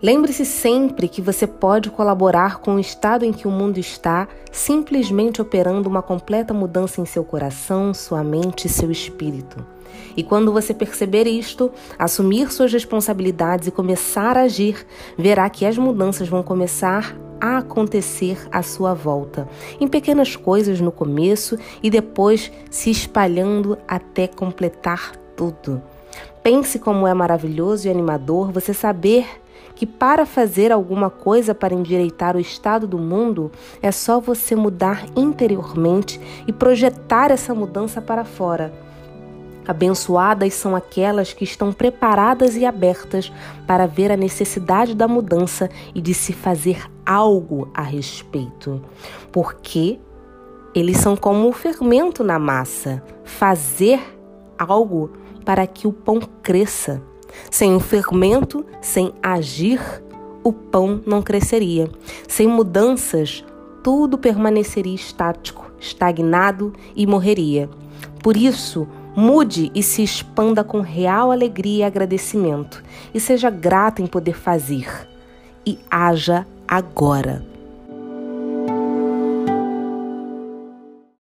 Lembre-se sempre que você pode colaborar com o estado em que o mundo está, simplesmente operando uma completa mudança em seu coração, sua mente e seu espírito. E quando você perceber isto, assumir suas responsabilidades e começar a agir, verá que as mudanças vão começar a acontecer à sua volta, em pequenas coisas no começo e depois se espalhando até completar tudo. Pense como é maravilhoso e animador você saber que para fazer alguma coisa para endireitar o estado do mundo é só você mudar interiormente e projetar essa mudança para fora. Abençoadas são aquelas que estão preparadas e abertas para ver a necessidade da mudança e de se fazer algo a respeito. Porque eles são como o fermento na massa fazer algo para que o pão cresça. Sem o fermento, sem agir, o pão não cresceria. Sem mudanças, tudo permaneceria estático, estagnado e morreria. Por isso, mude e se expanda com real alegria e agradecimento, e seja grato em poder fazer. E haja agora.